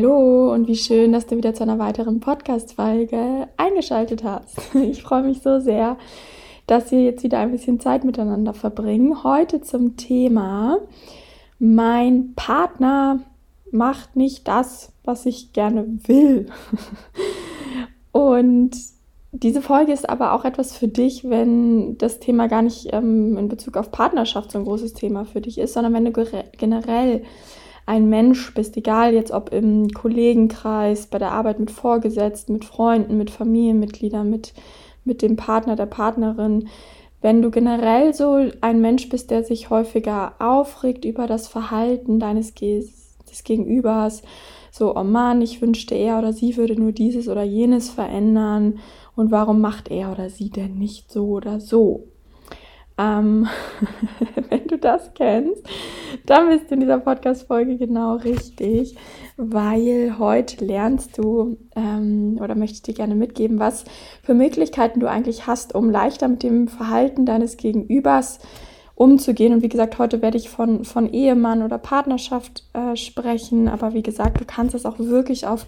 Hallo und wie schön, dass du wieder zu einer weiteren Podcast-Folge eingeschaltet hast. Ich freue mich so sehr, dass wir jetzt wieder ein bisschen Zeit miteinander verbringen. Heute zum Thema, mein Partner macht nicht das, was ich gerne will. Und diese Folge ist aber auch etwas für dich, wenn das Thema gar nicht ähm, in Bezug auf Partnerschaft so ein großes Thema für dich ist, sondern wenn du generell ein Mensch bist, egal jetzt ob im Kollegenkreis, bei der Arbeit mit Vorgesetzten, mit Freunden, mit Familienmitgliedern, mit, mit dem Partner, der Partnerin, wenn du generell so ein Mensch bist, der sich häufiger aufregt über das Verhalten deines Ge des Gegenübers, so, oh Mann, ich wünschte, er oder sie würde nur dieses oder jenes verändern und warum macht er oder sie denn nicht so oder so? Ähm, wenn du das kennst, dann bist du in dieser Podcast-Folge genau richtig, weil heute lernst du ähm, oder möchte ich dir gerne mitgeben, was für Möglichkeiten du eigentlich hast, um leichter mit dem Verhalten deines Gegenübers umzugehen. Und wie gesagt, heute werde ich von, von Ehemann oder Partnerschaft äh, sprechen, aber wie gesagt, du kannst es auch wirklich auf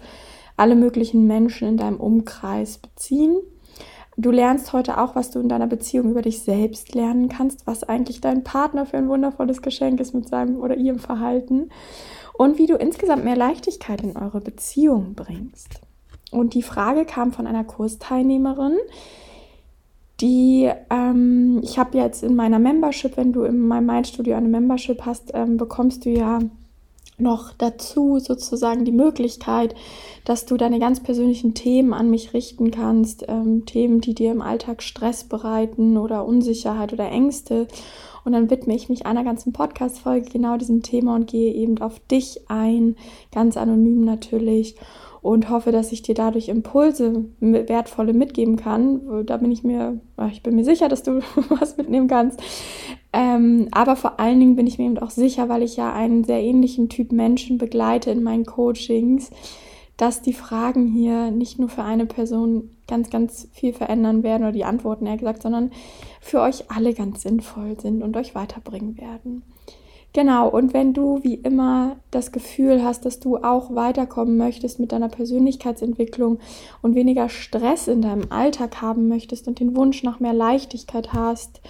alle möglichen Menschen in deinem Umkreis beziehen. Du lernst heute auch, was du in deiner Beziehung über dich selbst lernen kannst, was eigentlich dein Partner für ein wundervolles Geschenk ist mit seinem oder ihrem Verhalten und wie du insgesamt mehr Leichtigkeit in eure Beziehung bringst. Und die Frage kam von einer Kursteilnehmerin, die ähm, ich habe jetzt in meiner Membership, wenn du in meinem Mindstudio eine Membership hast, ähm, bekommst du ja noch dazu sozusagen die Möglichkeit, dass du deine ganz persönlichen Themen an mich richten kannst, ähm, Themen, die dir im Alltag Stress bereiten oder Unsicherheit oder Ängste. Und dann widme ich mich einer ganzen Podcast-Folge genau diesem Thema und gehe eben auf dich ein, ganz anonym natürlich und hoffe, dass ich dir dadurch Impulse, wertvolle mitgeben kann. Da bin ich mir, ich bin mir sicher, dass du was mitnehmen kannst. Ähm, aber vor allen Dingen bin ich mir eben auch sicher, weil ich ja einen sehr ähnlichen Typ Menschen begleite in meinen Coachings, dass die Fragen hier nicht nur für eine Person ganz, ganz viel verändern werden oder die Antworten eher gesagt, sondern für euch alle ganz sinnvoll sind und euch weiterbringen werden. Genau, und wenn du wie immer das Gefühl hast, dass du auch weiterkommen möchtest mit deiner Persönlichkeitsentwicklung und weniger Stress in deinem Alltag haben möchtest und den Wunsch nach mehr Leichtigkeit hast,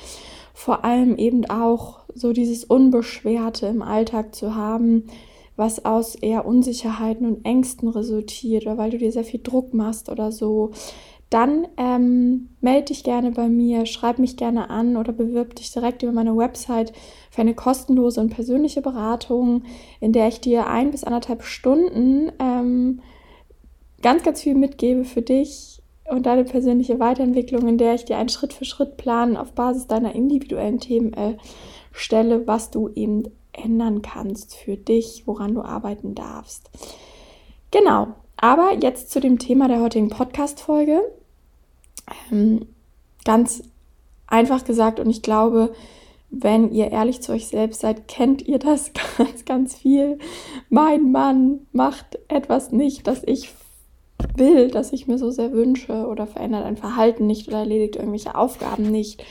vor allem eben auch so dieses Unbeschwerte im Alltag zu haben, was aus eher Unsicherheiten und Ängsten resultiert oder weil du dir sehr viel Druck machst oder so, dann ähm, melde dich gerne bei mir, schreib mich gerne an oder bewirb dich direkt über meine Website für eine kostenlose und persönliche Beratung, in der ich dir ein bis anderthalb Stunden ähm, ganz, ganz viel mitgebe für dich und deine persönliche Weiterentwicklung, in der ich dir einen Schritt-für-Schritt-Plan auf Basis deiner individuellen Themen äh, stelle, was du eben ändern kannst für dich, woran du arbeiten darfst. Genau, aber jetzt zu dem Thema der heutigen Podcast-Folge. Ähm, ganz einfach gesagt, und ich glaube, wenn ihr ehrlich zu euch selbst seid, kennt ihr das ganz, ganz viel. Mein Mann macht etwas nicht, das ich will, das ich mir so sehr wünsche oder verändert ein Verhalten nicht oder erledigt irgendwelche Aufgaben nicht.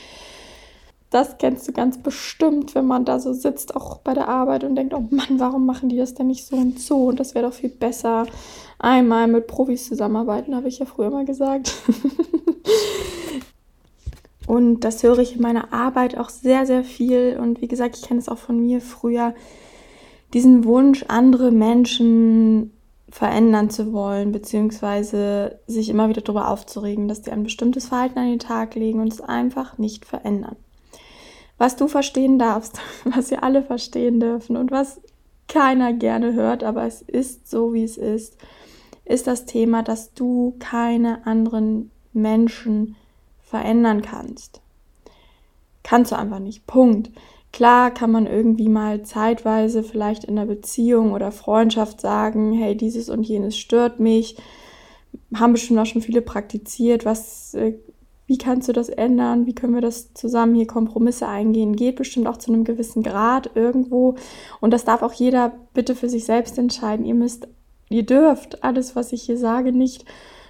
Das kennst du ganz bestimmt, wenn man da so sitzt, auch bei der Arbeit und denkt, oh Mann, warum machen die das denn nicht so und so? Und das wäre doch viel besser. Einmal mit Profis zusammenarbeiten, habe ich ja früher mal gesagt. und das höre ich in meiner Arbeit auch sehr, sehr viel. Und wie gesagt, ich kenne es auch von mir früher, diesen Wunsch, andere Menschen verändern zu wollen, beziehungsweise sich immer wieder darüber aufzuregen, dass die ein bestimmtes Verhalten an den Tag legen und es einfach nicht verändern. Was du verstehen darfst, was wir alle verstehen dürfen und was keiner gerne hört, aber es ist so, wie es ist, ist das Thema, dass du keine anderen Menschen verändern kannst. Kannst du einfach nicht. Punkt. Klar kann man irgendwie mal zeitweise vielleicht in der Beziehung oder Freundschaft sagen, hey, dieses und jenes stört mich. Haben bestimmt auch schon viele praktiziert. Was, äh, wie kannst du das ändern? Wie können wir das zusammen hier Kompromisse eingehen? Geht bestimmt auch zu einem gewissen Grad irgendwo. Und das darf auch jeder bitte für sich selbst entscheiden. Ihr müsst, ihr dürft alles, was ich hier sage, nicht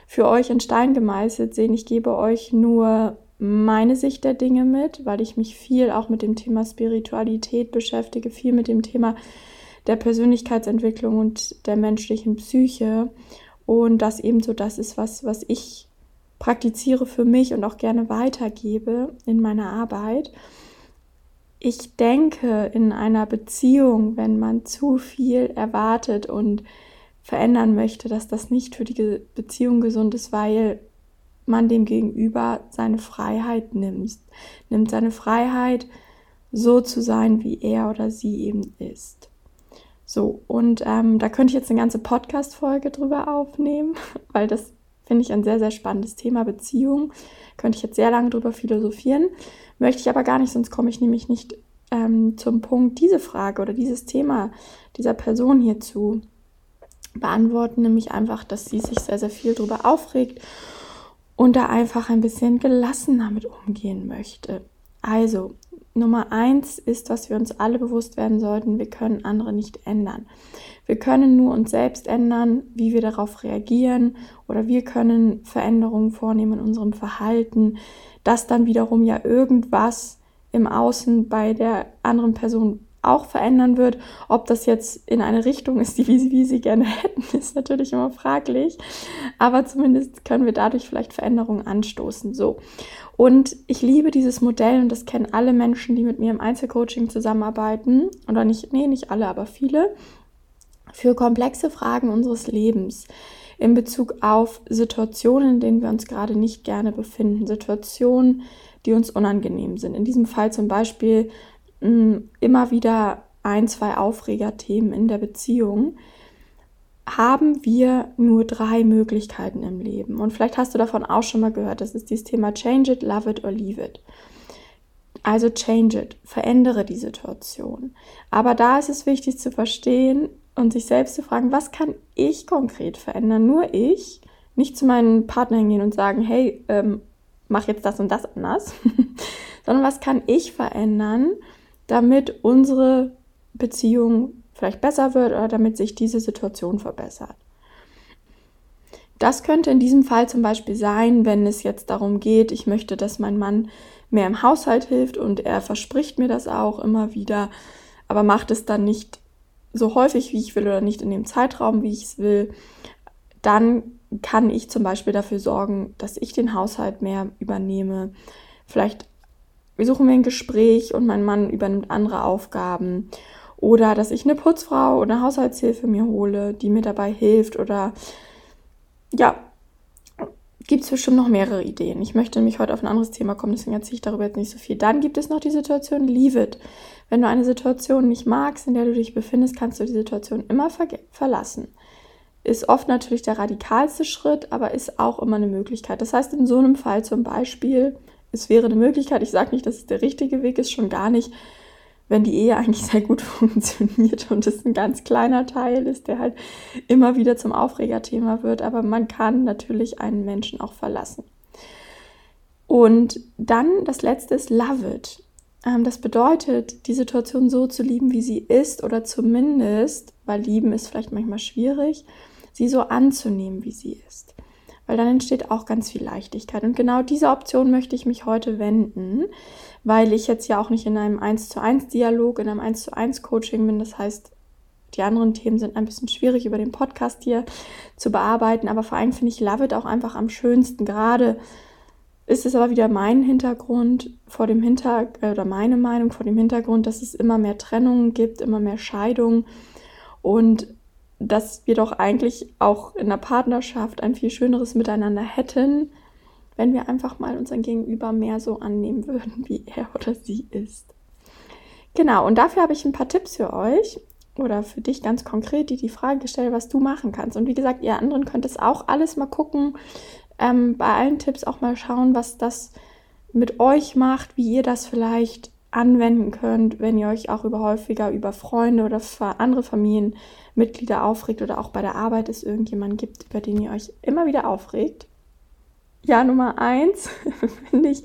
für euch in Stein gemeißelt sehen. Ich gebe euch nur meine Sicht der Dinge mit, weil ich mich viel auch mit dem Thema Spiritualität beschäftige, viel mit dem Thema der Persönlichkeitsentwicklung und der menschlichen Psyche. Und das ebenso das ist, was, was ich praktiziere für mich und auch gerne weitergebe in meiner Arbeit. Ich denke, in einer Beziehung, wenn man zu viel erwartet und verändern möchte, dass das nicht für die Beziehung gesund ist, weil man dem Gegenüber seine Freiheit nimmt. Nimmt seine Freiheit, so zu sein, wie er oder sie eben ist. So, und ähm, da könnte ich jetzt eine ganze Podcast-Folge drüber aufnehmen, weil das finde ich ein sehr, sehr spannendes Thema, Beziehung. Könnte ich jetzt sehr lange drüber philosophieren. Möchte ich aber gar nicht, sonst komme ich nämlich nicht ähm, zum Punkt, diese Frage oder dieses Thema dieser Person hier zu beantworten, nämlich einfach, dass sie sich sehr, sehr viel darüber aufregt und da einfach ein bisschen gelassener mit umgehen möchte. Also, Nummer eins ist, was wir uns alle bewusst werden sollten, wir können andere nicht ändern. Wir können nur uns selbst ändern, wie wir darauf reagieren oder wir können Veränderungen vornehmen in unserem Verhalten, das dann wiederum ja irgendwas im Außen bei der anderen Person auch verändern wird. Ob das jetzt in eine Richtung ist, die wie sie gerne hätten, ist natürlich immer fraglich. Aber zumindest können wir dadurch vielleicht Veränderungen anstoßen. So. Und ich liebe dieses Modell und das kennen alle Menschen, die mit mir im Einzelcoaching zusammenarbeiten. Oder nicht, nee, nicht alle, aber viele. Für komplexe Fragen unseres Lebens in Bezug auf Situationen, in denen wir uns gerade nicht gerne befinden. Situationen, die uns unangenehm sind. In diesem Fall zum Beispiel immer wieder ein, zwei Aufregerthemen in der Beziehung, haben wir nur drei Möglichkeiten im Leben. Und vielleicht hast du davon auch schon mal gehört. Das ist dieses Thema Change it, love it or leave it. Also change it, verändere die Situation. Aber da ist es wichtig zu verstehen und sich selbst zu fragen, was kann ich konkret verändern? Nur ich. Nicht zu meinem Partner hingehen und sagen, hey, ähm, mach jetzt das und das anders, sondern was kann ich verändern, damit unsere Beziehung vielleicht besser wird oder damit sich diese Situation verbessert. Das könnte in diesem Fall zum Beispiel sein, wenn es jetzt darum geht, ich möchte, dass mein Mann mehr im Haushalt hilft und er verspricht mir das auch immer wieder, aber macht es dann nicht so häufig, wie ich will oder nicht in dem Zeitraum, wie ich es will, dann kann ich zum Beispiel dafür sorgen, dass ich den Haushalt mehr übernehme, vielleicht suchen mir ein Gespräch und mein Mann übernimmt andere Aufgaben. Oder dass ich eine Putzfrau oder eine Haushaltshilfe mir hole, die mir dabei hilft. Oder ja, gibt es bestimmt noch mehrere Ideen. Ich möchte nämlich heute auf ein anderes Thema kommen, deswegen erzähle ich darüber jetzt nicht so viel. Dann gibt es noch die Situation Leave it. Wenn du eine Situation nicht magst, in der du dich befindest, kannst du die Situation immer ver verlassen. Ist oft natürlich der radikalste Schritt, aber ist auch immer eine Möglichkeit. Das heißt, in so einem Fall zum Beispiel, es wäre eine Möglichkeit. Ich sage nicht, dass es der richtige Weg ist, schon gar nicht, wenn die Ehe eigentlich sehr gut funktioniert und es ein ganz kleiner Teil ist, der halt immer wieder zum Aufregerthema wird. Aber man kann natürlich einen Menschen auch verlassen. Und dann das letzte ist Love it. Ähm, das bedeutet, die Situation so zu lieben, wie sie ist, oder zumindest, weil lieben ist vielleicht manchmal schwierig, sie so anzunehmen, wie sie ist weil dann entsteht auch ganz viel Leichtigkeit. Und genau diese Option möchte ich mich heute wenden, weil ich jetzt ja auch nicht in einem 1 zu 1 Dialog, in einem 1 zu 1 Coaching bin. Das heißt, die anderen Themen sind ein bisschen schwierig über den Podcast hier zu bearbeiten, aber vor allem finde ich Love It auch einfach am schönsten. Gerade ist es aber wieder mein Hintergrund vor dem Hintergrund, oder meine Meinung vor dem Hintergrund, dass es immer mehr Trennungen gibt, immer mehr Scheidungen und dass wir doch eigentlich auch in der Partnerschaft ein viel schöneres Miteinander hätten, wenn wir einfach mal unseren Gegenüber mehr so annehmen würden, wie er oder sie ist. Genau, und dafür habe ich ein paar Tipps für euch oder für dich ganz konkret, die die Frage gestellt, was du machen kannst. Und wie gesagt, ihr anderen könnt es auch alles mal gucken, ähm, bei allen Tipps auch mal schauen, was das mit euch macht, wie ihr das vielleicht anwenden könnt, wenn ihr euch auch über häufiger über Freunde oder andere Familienmitglieder aufregt oder auch bei der Arbeit es irgendjemanden gibt, über den ihr euch immer wieder aufregt. Ja, Nummer eins finde ich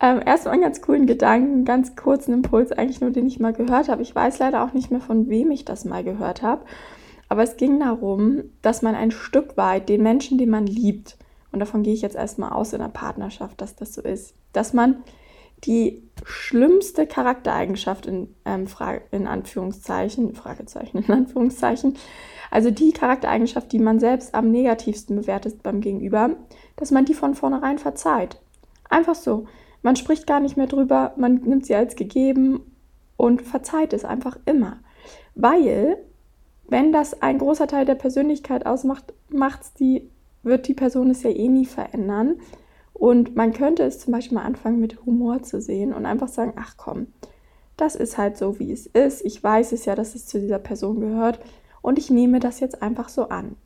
ähm, erstmal einen ganz coolen Gedanken, ganz kurzen Impuls, eigentlich nur den ich mal gehört habe. Ich weiß leider auch nicht mehr, von wem ich das mal gehört habe. Aber es ging darum, dass man ein Stück weit den Menschen, den man liebt, und davon gehe ich jetzt erstmal aus in der Partnerschaft, dass das so ist, dass man die schlimmste Charaktereigenschaft in, ähm, in Anführungszeichen, Fragezeichen in Anführungszeichen, also die Charaktereigenschaft, die man selbst am negativsten bewertet beim Gegenüber, dass man die von vornherein verzeiht. Einfach so. Man spricht gar nicht mehr drüber, man nimmt sie als gegeben und verzeiht es einfach immer. Weil, wenn das ein großer Teil der Persönlichkeit ausmacht, macht's die, wird die Person es ja eh nie verändern. Und man könnte es zum Beispiel mal anfangen mit Humor zu sehen und einfach sagen, ach komm, das ist halt so, wie es ist. Ich weiß es ja, dass es zu dieser Person gehört und ich nehme das jetzt einfach so an.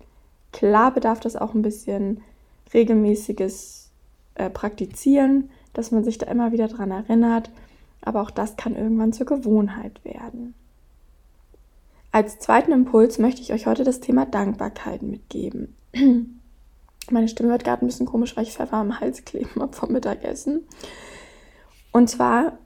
Klar bedarf das auch ein bisschen regelmäßiges äh, Praktizieren, dass man sich da immer wieder dran erinnert, aber auch das kann irgendwann zur Gewohnheit werden. Als zweiten Impuls möchte ich euch heute das Thema Dankbarkeit mitgeben. Meine Stimme wird gerade ein bisschen komisch, weil ich Pfeffer am Hals kleben habe vom Mittagessen. Und zwar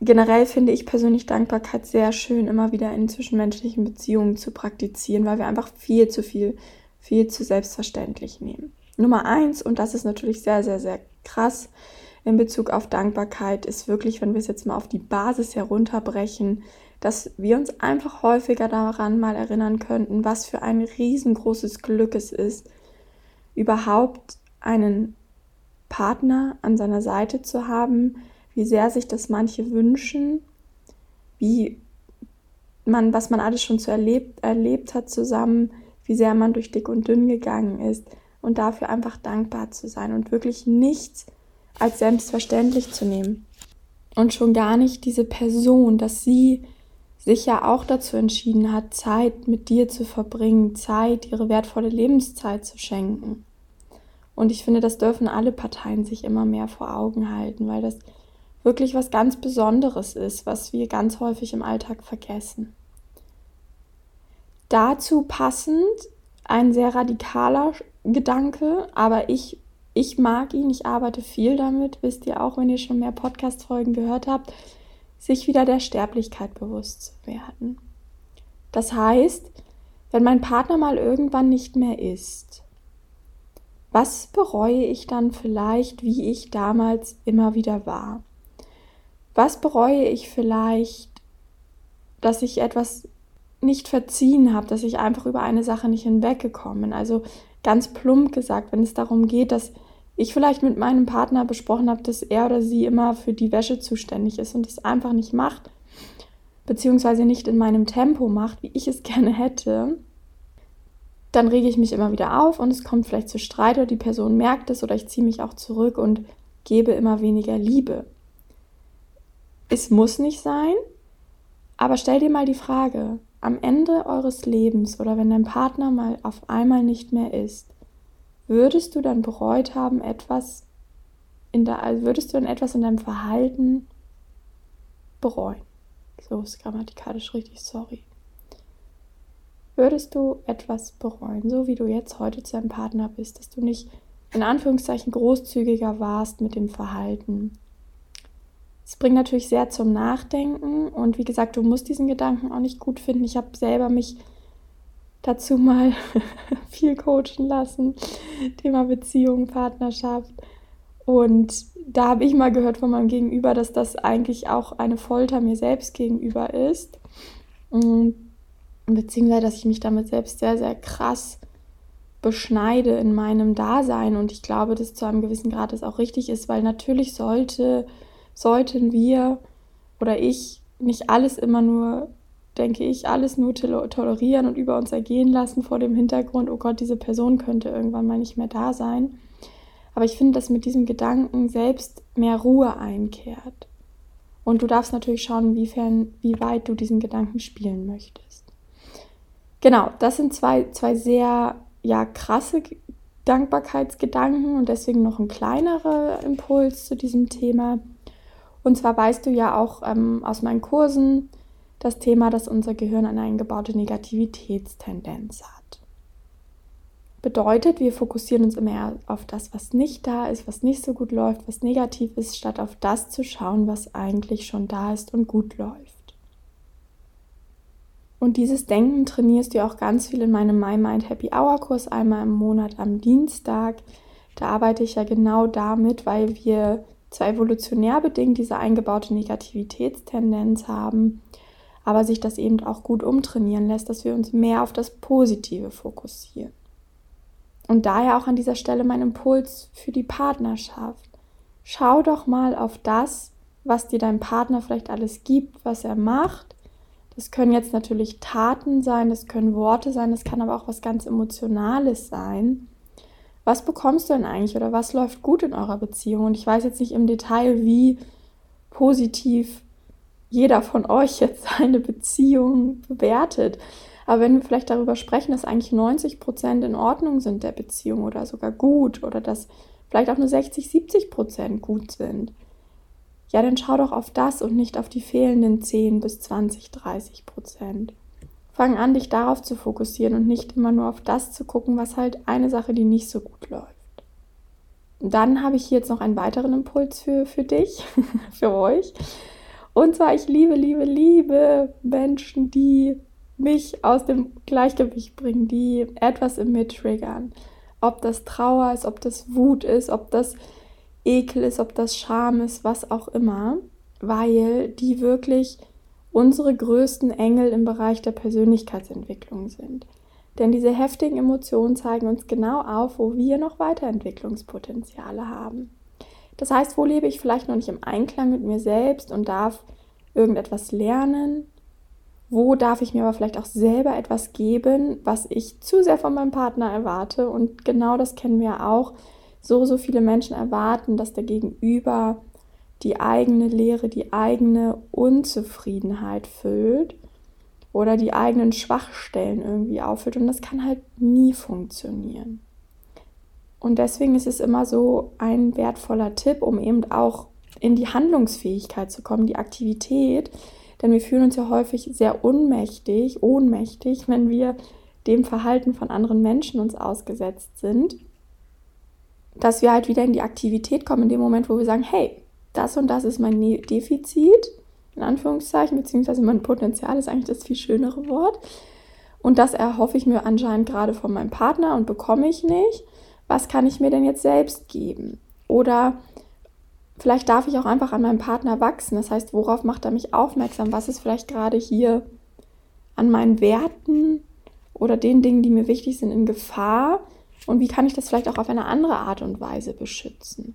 generell finde ich persönlich Dankbarkeit sehr schön, immer wieder in zwischenmenschlichen Beziehungen zu praktizieren, weil wir einfach viel zu viel, viel zu selbstverständlich nehmen. Nummer eins, und das ist natürlich sehr, sehr, sehr krass in Bezug auf Dankbarkeit, ist wirklich, wenn wir es jetzt mal auf die Basis herunterbrechen, dass wir uns einfach häufiger daran mal erinnern könnten, was für ein riesengroßes Glück es ist, überhaupt einen Partner an seiner Seite zu haben, wie sehr sich das manche wünschen, wie man, was man alles schon so erlebt, erlebt hat zusammen, wie sehr man durch dick und dünn gegangen ist und dafür einfach dankbar zu sein und wirklich nichts als selbstverständlich zu nehmen. Und schon gar nicht diese Person, dass sie sich ja auch dazu entschieden hat, Zeit mit dir zu verbringen, Zeit, ihre wertvolle Lebenszeit zu schenken. Und ich finde, das dürfen alle Parteien sich immer mehr vor Augen halten, weil das wirklich was ganz Besonderes ist, was wir ganz häufig im Alltag vergessen. Dazu passend ein sehr radikaler Gedanke, aber ich, ich mag ihn, ich arbeite viel damit, wisst ihr auch, wenn ihr schon mehr Podcast-Folgen gehört habt, sich wieder der Sterblichkeit bewusst zu werden. Das heißt, wenn mein Partner mal irgendwann nicht mehr ist, was bereue ich dann vielleicht, wie ich damals immer wieder war? Was bereue ich vielleicht, dass ich etwas nicht verziehen habe, dass ich einfach über eine Sache nicht hinweggekommen bin? Also ganz plump gesagt, wenn es darum geht, dass ich vielleicht mit meinem Partner besprochen habe, dass er oder sie immer für die Wäsche zuständig ist und es einfach nicht macht, beziehungsweise nicht in meinem Tempo macht, wie ich es gerne hätte, dann rege ich mich immer wieder auf und es kommt vielleicht zu Streit oder die Person merkt es oder ich ziehe mich auch zurück und gebe immer weniger Liebe. Es muss nicht sein, aber stell dir mal die Frage, am Ende eures Lebens oder wenn dein Partner mal auf einmal nicht mehr ist, würdest du dann bereut haben, etwas in der, also würdest du dann etwas in deinem Verhalten bereuen? So ist grammatikalisch richtig, sorry würdest du etwas bereuen, so wie du jetzt heute zu deinem Partner bist, dass du nicht in Anführungszeichen großzügiger warst mit dem Verhalten. Es bringt natürlich sehr zum Nachdenken und wie gesagt, du musst diesen Gedanken auch nicht gut finden. Ich habe selber mich dazu mal viel coachen lassen, Thema Beziehung, Partnerschaft. Und da habe ich mal gehört von meinem Gegenüber, dass das eigentlich auch eine Folter mir selbst gegenüber ist. Und beziehungsweise dass ich mich damit selbst sehr, sehr krass beschneide in meinem Dasein und ich glaube, dass zu einem gewissen Grad es auch richtig ist, weil natürlich sollte, sollten wir oder ich nicht alles immer nur, denke ich, alles nur tolerieren und über uns ergehen lassen vor dem Hintergrund, oh Gott, diese Person könnte irgendwann mal nicht mehr da sein. Aber ich finde, dass mit diesem Gedanken selbst mehr Ruhe einkehrt. Und du darfst natürlich schauen, inwiefern, wie weit du diesen Gedanken spielen möchtest. Genau, das sind zwei, zwei sehr ja, krasse Dankbarkeitsgedanken und deswegen noch ein kleinerer Impuls zu diesem Thema. Und zwar weißt du ja auch ähm, aus meinen Kursen das Thema, dass unser Gehirn eine eingebaute Negativitätstendenz hat. Bedeutet, wir fokussieren uns immer auf das, was nicht da ist, was nicht so gut läuft, was negativ ist, statt auf das zu schauen, was eigentlich schon da ist und gut läuft. Und dieses Denken trainierst du auch ganz viel in meinem My Mind Happy Hour Kurs einmal im Monat am Dienstag. Da arbeite ich ja genau damit, weil wir zwar evolutionär bedingt diese eingebaute Negativitätstendenz haben, aber sich das eben auch gut umtrainieren lässt, dass wir uns mehr auf das Positive fokussieren. Und daher auch an dieser Stelle mein Impuls für die Partnerschaft. Schau doch mal auf das, was dir dein Partner vielleicht alles gibt, was er macht. Das können jetzt natürlich Taten sein, das können Worte sein, das kann aber auch was ganz Emotionales sein. Was bekommst du denn eigentlich oder was läuft gut in eurer Beziehung? Und ich weiß jetzt nicht im Detail, wie positiv jeder von euch jetzt seine Beziehung bewertet. Aber wenn wir vielleicht darüber sprechen, dass eigentlich 90 Prozent in Ordnung sind der Beziehung oder sogar gut oder dass vielleicht auch nur 60, 70 Prozent gut sind, ja, dann schau doch auf das und nicht auf die fehlenden 10 bis 20, 30 Prozent. Fang an, dich darauf zu fokussieren und nicht immer nur auf das zu gucken, was halt eine Sache, die nicht so gut läuft. dann habe ich hier jetzt noch einen weiteren Impuls für, für dich, für euch. Und zwar, ich liebe, liebe, liebe Menschen, die mich aus dem Gleichgewicht bringen, die etwas in mir triggern. Ob das Trauer ist, ob das Wut ist, ob das Ekel ist, ob das Scham ist, was auch immer, weil die wirklich unsere größten Engel im Bereich der Persönlichkeitsentwicklung sind. Denn diese heftigen Emotionen zeigen uns genau auf, wo wir noch Weiterentwicklungspotenziale haben. Das heißt, wo lebe ich vielleicht noch nicht im Einklang mit mir selbst und darf irgendetwas lernen, wo darf ich mir aber vielleicht auch selber etwas geben, was ich zu sehr von meinem Partner erwarte. Und genau das kennen wir auch. So, so viele Menschen erwarten, dass der Gegenüber die eigene Leere, die eigene Unzufriedenheit füllt oder die eigenen Schwachstellen irgendwie auffüllt. Und das kann halt nie funktionieren. Und deswegen ist es immer so ein wertvoller Tipp, um eben auch in die Handlungsfähigkeit zu kommen, die Aktivität, denn wir fühlen uns ja häufig sehr ohnmächtig, ohnmächtig, wenn wir dem Verhalten von anderen Menschen uns ausgesetzt sind, dass wir halt wieder in die Aktivität kommen, in dem Moment, wo wir sagen, hey, das und das ist mein ne-, Defizit, in Anführungszeichen, beziehungsweise mein Potenzial ist eigentlich das viel schönere Wort. Und das erhoffe ich mir anscheinend gerade von meinem Partner und bekomme ich nicht. Was kann ich mir denn jetzt selbst geben? Oder Vielleicht darf ich auch einfach an meinem Partner wachsen. Das heißt, worauf macht er mich aufmerksam? Was ist vielleicht gerade hier an meinen Werten oder den Dingen, die mir wichtig sind, in Gefahr? Und wie kann ich das vielleicht auch auf eine andere Art und Weise beschützen?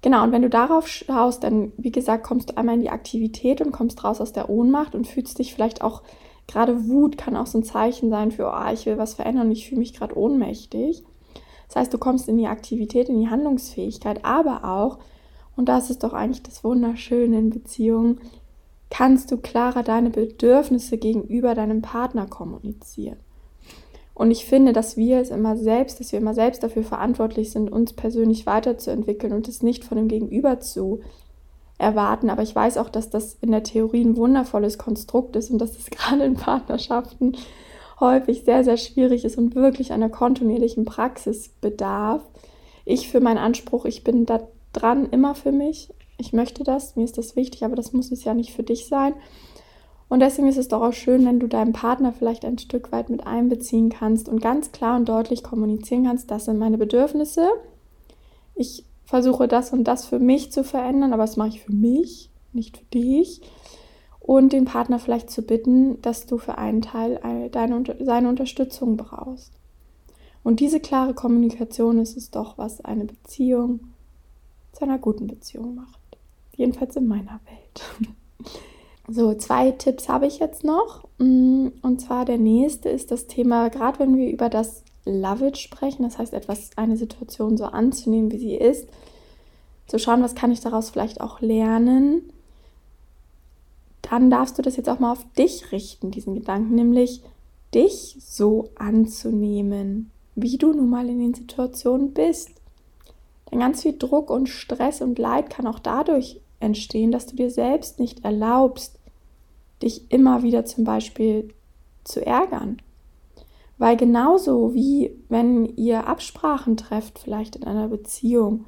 Genau, und wenn du darauf schaust, dann, wie gesagt, kommst du einmal in die Aktivität und kommst raus aus der Ohnmacht und fühlst dich vielleicht auch, gerade Wut kann auch so ein Zeichen sein für, oh, ich will was verändern und ich fühle mich gerade ohnmächtig. Das heißt, du kommst in die Aktivität, in die Handlungsfähigkeit, aber auch, und das ist doch eigentlich das Wunderschöne in Beziehungen, kannst du klarer deine Bedürfnisse gegenüber deinem Partner kommunizieren. Und ich finde, dass wir es immer selbst, dass wir immer selbst dafür verantwortlich sind, uns persönlich weiterzuentwickeln und es nicht von dem Gegenüber zu erwarten. Aber ich weiß auch, dass das in der Theorie ein wundervolles Konstrukt ist und dass es gerade in Partnerschaften häufig sehr, sehr schwierig ist und wirklich einer kontinuierlichen Praxis bedarf. Ich für meinen Anspruch, ich bin da dran, immer für mich. Ich möchte das, mir ist das wichtig, aber das muss es ja nicht für dich sein. Und deswegen ist es doch auch schön, wenn du deinen Partner vielleicht ein Stück weit mit einbeziehen kannst und ganz klar und deutlich kommunizieren kannst, das sind meine Bedürfnisse. Ich versuche das und das für mich zu verändern, aber das mache ich für mich, nicht für dich. Und den Partner vielleicht zu bitten, dass du für einen Teil deine, seine Unterstützung brauchst. Und diese klare Kommunikation ist es doch, was eine Beziehung zu einer guten Beziehung macht. Jedenfalls in meiner Welt. So, zwei Tipps habe ich jetzt noch. Mm, und zwar der nächste ist das Thema, gerade wenn wir über das Love It sprechen, das heißt etwas, eine Situation so anzunehmen, wie sie ist, zu schauen, was kann ich daraus vielleicht auch lernen, dann darfst du das jetzt auch mal auf dich richten, diesen Gedanken, nämlich dich so anzunehmen, wie du nun mal in den Situationen bist. Denn ganz viel Druck und Stress und Leid kann auch dadurch entstehen, dass du dir selbst nicht erlaubst, dich immer wieder zum Beispiel zu ärgern. Weil genauso wie wenn ihr Absprachen trefft, vielleicht in einer Beziehung,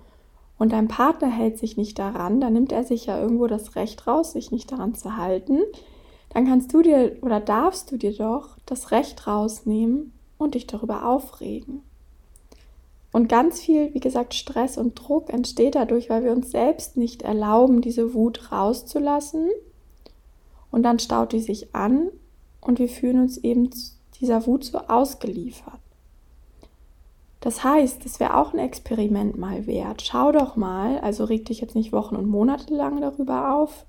und dein Partner hält sich nicht daran, dann nimmt er sich ja irgendwo das Recht raus, sich nicht daran zu halten, dann kannst du dir oder darfst du dir doch das Recht rausnehmen und dich darüber aufregen. Und ganz viel, wie gesagt, Stress und Druck entsteht dadurch, weil wir uns selbst nicht erlauben, diese Wut rauszulassen. Und dann staut die sich an und wir fühlen uns eben dieser Wut so ausgeliefert. Das heißt, es wäre auch ein Experiment mal wert. Schau doch mal, also reg dich jetzt nicht Wochen und Monate lang darüber auf,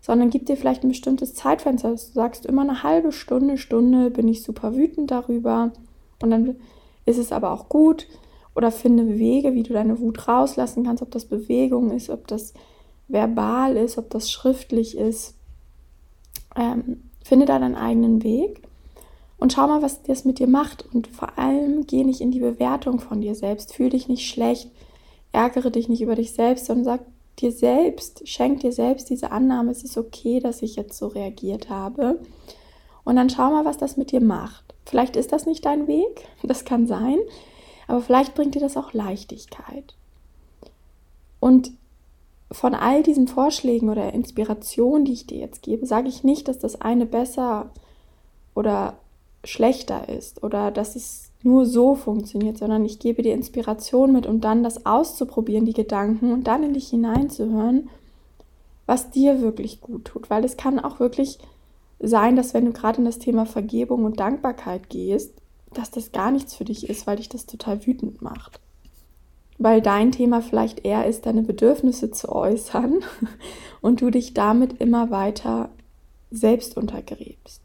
sondern gib dir vielleicht ein bestimmtes Zeitfenster. Du sagst immer eine halbe Stunde, Stunde bin ich super wütend darüber und dann ist es aber auch gut. Oder finde Wege, wie du deine Wut rauslassen kannst, ob das Bewegung ist, ob das verbal ist, ob das schriftlich ist. Ähm, finde da deinen eigenen Weg und schau mal, was das mit dir macht. Und vor allem geh nicht in die Bewertung von dir selbst. Fühl dich nicht schlecht, ärgere dich nicht über dich selbst, sondern sag dir selbst, schenk dir selbst diese Annahme, es ist okay, dass ich jetzt so reagiert habe. Und dann schau mal, was das mit dir macht. Vielleicht ist das nicht dein Weg, das kann sein, aber vielleicht bringt dir das auch Leichtigkeit. Und von all diesen Vorschlägen oder Inspirationen, die ich dir jetzt gebe, sage ich nicht, dass das eine besser oder schlechter ist oder dass es nur so funktioniert, sondern ich gebe dir Inspiration mit, um dann das auszuprobieren, die Gedanken und dann in dich hineinzuhören, was dir wirklich gut tut. Weil es kann auch wirklich sein, dass wenn du gerade in das Thema Vergebung und Dankbarkeit gehst, dass das gar nichts für dich ist, weil dich das total wütend macht. Weil dein Thema vielleicht eher ist, deine Bedürfnisse zu äußern und du dich damit immer weiter selbst untergräbst.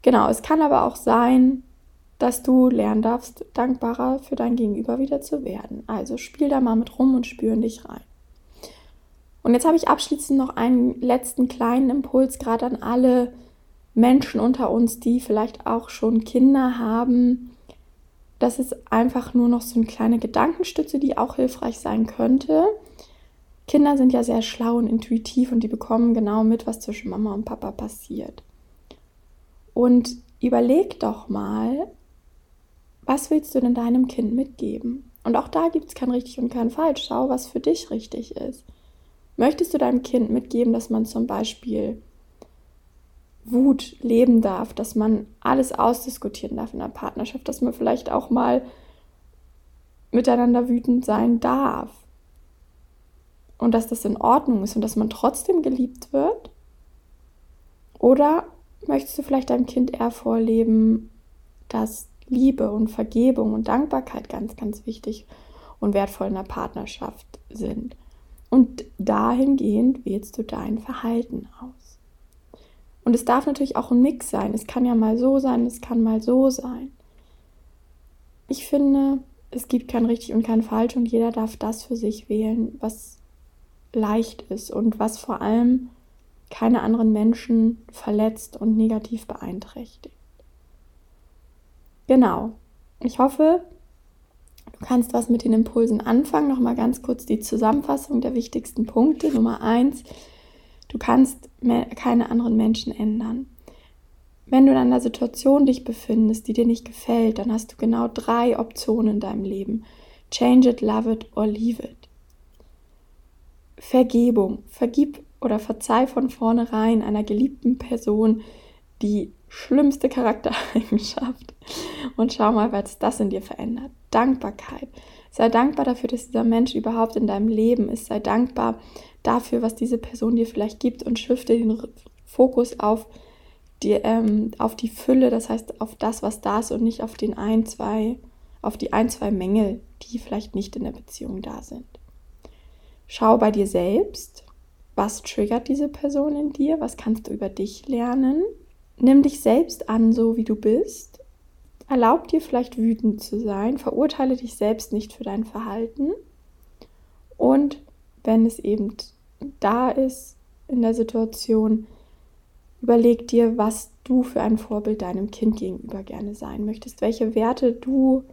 Genau, es kann aber auch sein, dass du lernen darfst, dankbarer für dein Gegenüber wieder zu werden. Also spiel da mal mit rum und spür in dich rein. Und jetzt habe ich abschließend noch einen letzten kleinen Impuls, gerade an alle Menschen unter uns, die vielleicht auch schon Kinder haben. Das ist einfach nur noch so eine kleine Gedankenstütze, die auch hilfreich sein könnte. Kinder sind ja sehr schlau und intuitiv und die bekommen genau mit, was zwischen Mama und Papa passiert. Und überleg doch mal, was willst du denn deinem Kind mitgeben? Und auch da gibt es kein richtig und kein falsch. Schau, was für dich richtig ist. Möchtest du deinem Kind mitgeben, dass man zum Beispiel Wut leben darf, dass man alles ausdiskutieren darf in der Partnerschaft, dass man vielleicht auch mal miteinander wütend sein darf und dass das in Ordnung ist und dass man trotzdem geliebt wird? Oder möchtest du vielleicht deinem Kind eher vorleben, dass Liebe und Vergebung und Dankbarkeit ganz, ganz wichtig und wertvoll in der Partnerschaft sind. Und dahingehend wählst du dein Verhalten aus. Und es darf natürlich auch ein Mix sein. Es kann ja mal so sein, es kann mal so sein. Ich finde, es gibt kein richtig und kein falsch und jeder darf das für sich wählen, was leicht ist und was vor allem keine anderen Menschen verletzt und negativ beeinträchtigt. Genau. Ich hoffe, du kannst was mit den Impulsen anfangen. Nochmal ganz kurz die Zusammenfassung der wichtigsten Punkte. Nummer eins, du kannst keine anderen Menschen ändern. Wenn du in einer Situation dich befindest, die dir nicht gefällt, dann hast du genau drei Optionen in deinem Leben. Change it, love it or leave it. Vergebung. Vergib oder verzeih von vornherein einer geliebten Person die schlimmste Charaktereigenschaft und schau mal, was das in dir verändert. Dankbarkeit. Sei dankbar dafür, dass dieser Mensch überhaupt in deinem Leben ist. Sei dankbar dafür, was diese Person dir vielleicht gibt und schifte den Fokus auf die, ähm, auf die Fülle, das heißt auf das, was da ist und nicht auf den ein, zwei, auf die ein, zwei Mängel, die vielleicht nicht in der Beziehung da sind. Schau bei dir selbst, was triggert diese Person in dir? Was kannst du über dich lernen? Nimm dich selbst an, so wie du bist. Erlaub dir vielleicht wütend zu sein. Verurteile dich selbst nicht für dein Verhalten. Und wenn es eben da ist in der Situation, überleg dir, was du für ein Vorbild deinem Kind gegenüber gerne sein möchtest, welche Werte du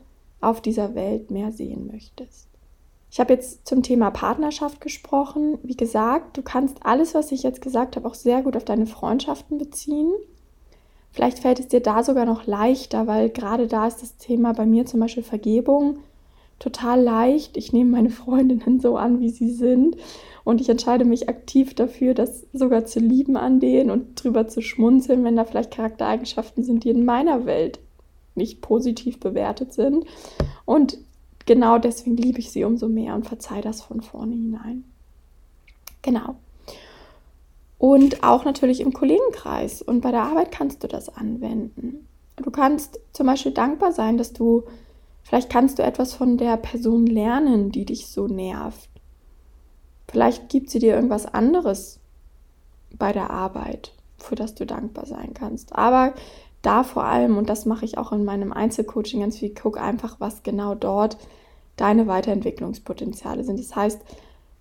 auf dieser Welt mehr sehen möchtest. Ich habe jetzt zum Thema Partnerschaft gesprochen. Wie gesagt, du kannst alles, was ich jetzt gesagt habe, auch sehr gut auf deine Freundschaften beziehen. Vielleicht fällt es dir da sogar noch leichter, weil gerade da ist das Thema bei mir zum Beispiel Vergebung total leicht. Ich nehme meine Freundinnen so an, wie sie sind und ich entscheide mich aktiv dafür, das sogar zu lieben an denen und drüber zu schmunzeln, wenn da vielleicht Charaktereigenschaften sind, die in meiner Welt nicht positiv bewertet sind. Und genau deswegen liebe ich sie umso mehr und verzeih das von vorne hinein. Genau. Und auch natürlich im Kollegenkreis und bei der Arbeit kannst du das anwenden. Du kannst zum Beispiel dankbar sein, dass du, vielleicht kannst du etwas von der Person lernen, die dich so nervt. Vielleicht gibt sie dir irgendwas anderes bei der Arbeit, für das du dankbar sein kannst. Aber da vor allem, und das mache ich auch in meinem Einzelcoaching ganz viel, guck einfach, was genau dort deine Weiterentwicklungspotenziale sind. Das heißt,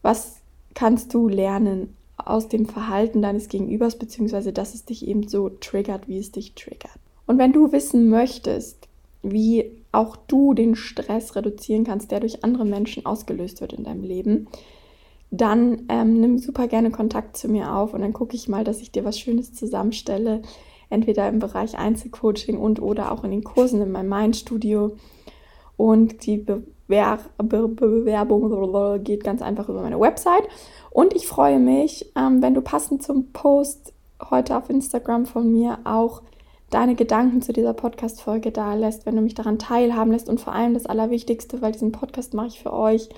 was kannst du lernen aus dem Verhalten deines Gegenübers, beziehungsweise dass es dich eben so triggert, wie es dich triggert. Und wenn du wissen möchtest, wie auch du den Stress reduzieren kannst, der durch andere Menschen ausgelöst wird in deinem Leben, dann ähm, nimm super gerne Kontakt zu mir auf und dann gucke ich mal, dass ich dir was Schönes zusammenstelle, entweder im Bereich Einzelcoaching und oder auch in den Kursen in meinem Mindstudio. Und die Bewer Be Bewerbung geht ganz einfach über meine Website. Und ich freue mich, ähm, wenn du passend zum Post heute auf Instagram von mir auch deine Gedanken zu dieser Podcast-Folge da lässt, wenn du mich daran teilhaben lässt und vor allem das Allerwichtigste, weil diesen Podcast mache ich für euch.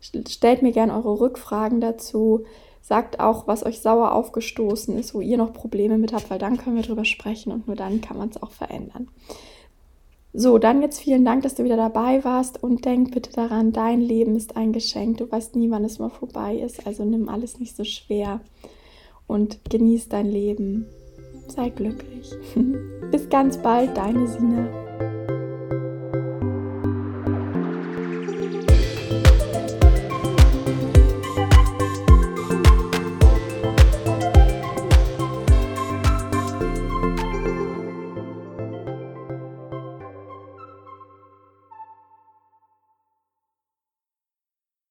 Stellt mir gerne eure Rückfragen dazu. Sagt auch, was euch sauer aufgestoßen ist, wo ihr noch Probleme mit habt, weil dann können wir drüber sprechen und nur dann kann man es auch verändern. So, dann jetzt vielen Dank, dass du wieder dabei warst und denk bitte daran, dein Leben ist ein Geschenk. Du weißt nie, wann es mal vorbei ist, also nimm alles nicht so schwer und genieß dein Leben sei glücklich. Bis ganz bald, deine Sina.